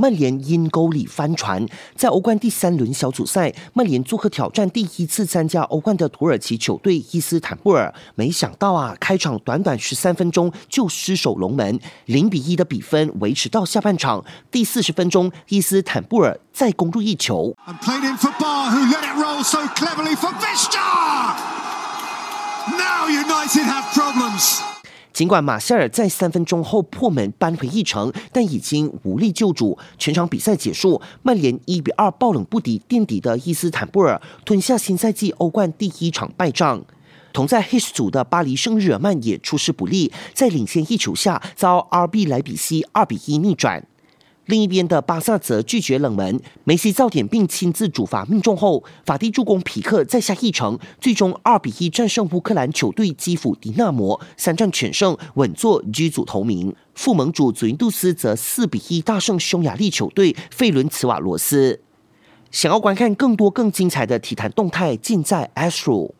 曼联因沟里翻船，在欧冠第三轮小组赛，曼联做客挑战第一次参加欧冠的土耳其球队伊斯坦布尔。没想到啊，开场短短十三分钟就失守龙门，零比一的比分维持到下半场。第四十分钟，伊斯坦布尔再攻入一球。尽管马夏尔在三分钟后破门扳回一城，但已经无力救主。全场比赛结束，曼联一比二爆冷不敌垫底的伊斯坦布尔，吞下新赛季欧冠第一场败仗。同在 H 组的巴黎圣日耳曼也出师不利，在领先一球下遭 RB 莱比锡二比一逆转。另一边的巴萨则拒绝冷门，梅西造点并亲自主罚命中后，法蒂助攻皮克再下一城，最终二比一战胜乌克兰球队基辅迪纳摩，三战全胜，稳坐 G 组头名。副盟主祖云杜斯则四比一大胜匈牙利球队费伦茨瓦罗斯。想要观看更多更精彩的体坛动态，尽在 Astro。